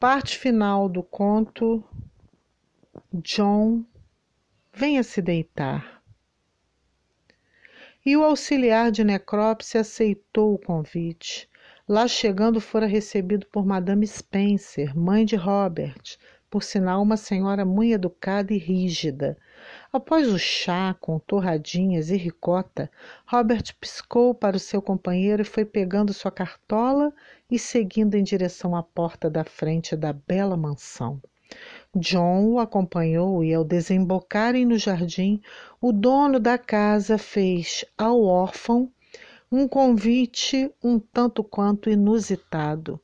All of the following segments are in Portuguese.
Parte final do conto: John, venha se deitar. E o auxiliar de necrópsia aceitou o convite. Lá chegando, fora recebido por Madame Spencer, mãe de Robert, por sinal uma senhora muito educada e rígida. Após o chá com torradinhas e ricota, Robert piscou para o seu companheiro e foi pegando sua cartola e seguindo em direção à porta da frente da bela mansão. John o acompanhou e, ao desembocarem no jardim, o dono da casa fez ao órfão um convite um tanto quanto inusitado.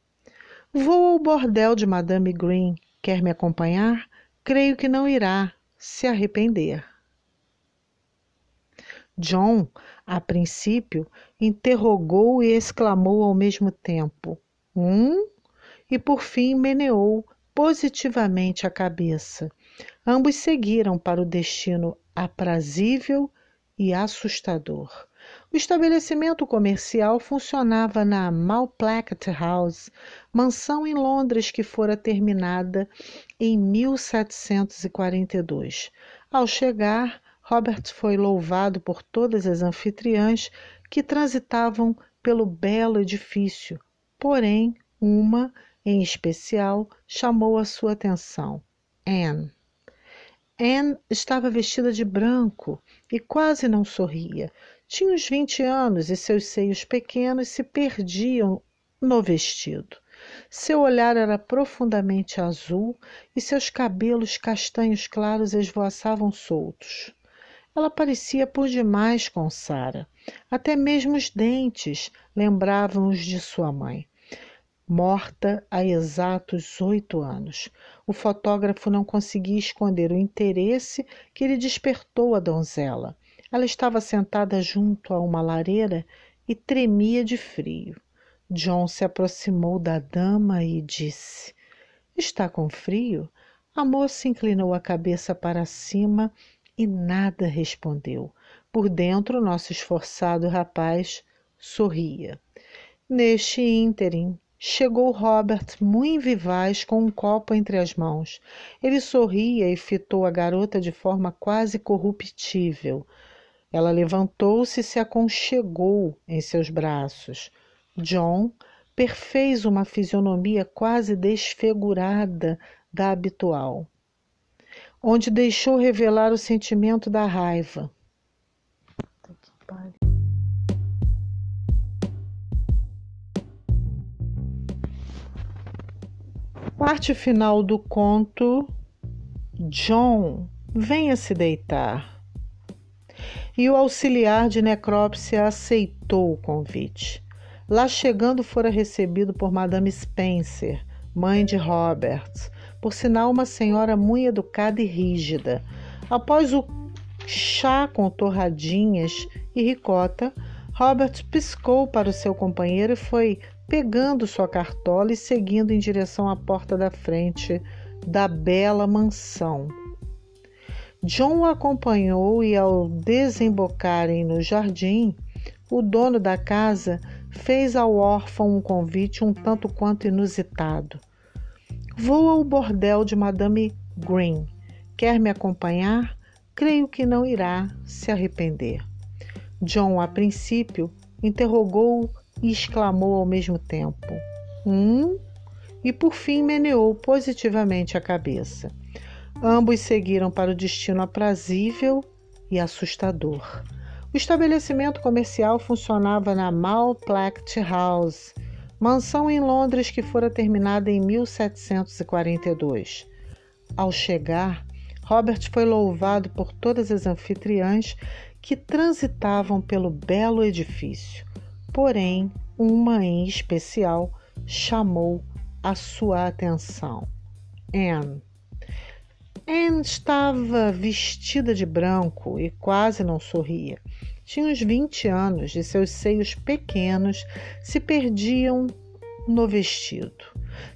Vou ao bordel de Madame Green. Quer me acompanhar? Creio que não irá se arrepender. John, a princípio, interrogou e exclamou ao mesmo tempo: Um? E por fim meneou positivamente a cabeça. Ambos seguiram para o destino aprazível e assustador. O estabelecimento comercial funcionava na Malplaquet House, mansão em Londres que fora terminada em 1742. Ao chegar, Robert foi louvado por todas as anfitriãs que transitavam pelo belo edifício, porém, uma, em especial, chamou a sua atenção: Anne. Anne estava vestida de branco e quase não sorria. Tinha uns vinte anos e seus seios pequenos se perdiam no vestido. Seu olhar era profundamente azul e seus cabelos castanhos claros esvoaçavam soltos. Ela parecia por demais com Sara. Até mesmo os dentes lembravam os de sua mãe, morta há exatos oito anos. O fotógrafo não conseguia esconder o interesse que lhe despertou a donzela. Ela estava sentada junto a uma lareira e tremia de frio. John se aproximou da dama e disse: Está com frio? A moça inclinou a cabeça para cima e nada respondeu. Por dentro, nosso esforçado rapaz sorria. Neste ínterim, chegou Robert muito vivaz com um copo entre as mãos. Ele sorria e fitou a garota de forma quase corruptível. Ela levantou-se e se aconchegou em seus braços. John perfez uma fisionomia quase desfigurada da habitual onde deixou revelar o sentimento da raiva. Parte final do conto: John, venha se deitar. E o auxiliar de necrópsia aceitou o convite. Lá chegando, fora recebido por Madame Spencer, mãe de Robert, por sinal uma senhora muito educada e rígida. Após o chá com torradinhas e ricota, Robert piscou para o seu companheiro e foi pegando sua cartola e seguindo em direção à porta da frente da bela mansão. John o acompanhou e, ao desembocarem no jardim, o dono da casa fez ao órfão um convite um tanto quanto inusitado. Vou ao bordel de Madame Green. Quer me acompanhar? Creio que não irá se arrepender. John, a princípio, interrogou e exclamou ao mesmo tempo: Hum? E por fim meneou positivamente a cabeça. Ambos seguiram para o destino aprazível e assustador. O estabelecimento comercial funcionava na Malplaquet House, mansão em Londres que fora terminada em 1742. Ao chegar, Robert foi louvado por todas as anfitriãs que transitavam pelo belo edifício. Porém, uma em especial chamou a sua atenção. Anne. Anne estava vestida de branco e quase não sorria. Tinha uns 20 anos e seus seios pequenos se perdiam no vestido.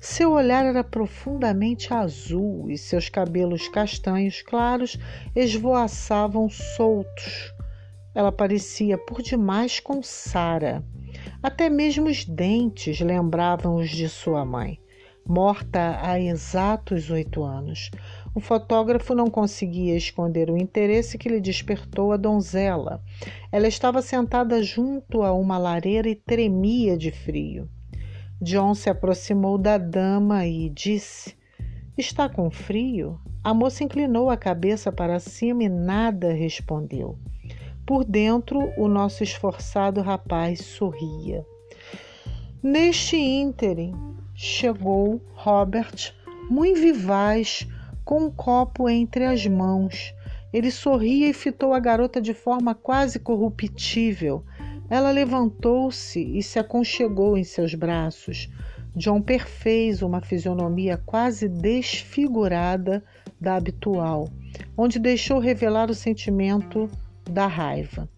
Seu olhar era profundamente azul e seus cabelos castanhos claros esvoaçavam soltos. Ela parecia por demais com Sara. Até mesmo os dentes lembravam os de sua mãe. morta há exatos oito anos. O fotógrafo não conseguia esconder o interesse que lhe despertou a donzela. Ela estava sentada junto a uma lareira e tremia de frio. John se aproximou da dama e disse: Está com frio? A moça inclinou a cabeça para cima e nada respondeu. Por dentro, o nosso esforçado rapaz sorria. Neste ínterim, chegou Robert, muito vivaz, com um copo entre as mãos. Ele sorria e fitou a garota de forma quase corruptível. Ela levantou-se e se aconchegou em seus braços. John perfez uma fisionomia quase desfigurada da habitual, onde deixou revelar o sentimento da raiva.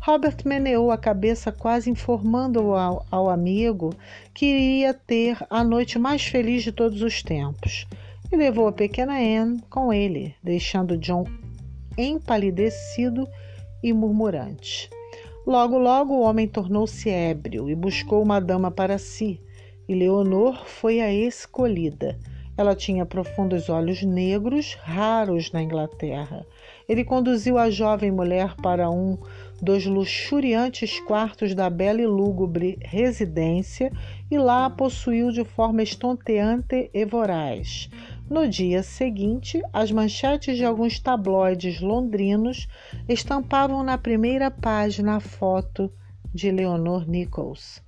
Robert meneou a cabeça, quase informando ao, ao amigo que iria ter a noite mais feliz de todos os tempos, e levou a pequena Anne com ele, deixando John empalidecido e murmurante. Logo, logo o homem tornou-se ébrio e buscou uma dama para si, e Leonor foi a escolhida. Ela tinha profundos olhos negros, raros na Inglaterra. Ele conduziu a jovem mulher para um dos luxuriantes quartos da bela e lúgubre residência e lá a possuiu de forma estonteante e voraz. No dia seguinte, as manchetes de alguns tabloides londrinos estampavam na primeira página a foto de Leonor Nichols.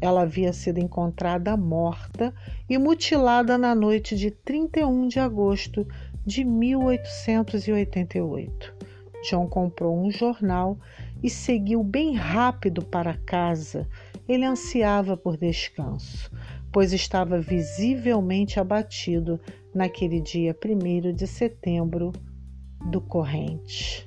Ela havia sido encontrada morta e mutilada na noite de 31 de agosto de 1888. John comprou um jornal e seguiu bem rápido para casa. Ele ansiava por descanso, pois estava visivelmente abatido naquele dia 1 de setembro do corrente.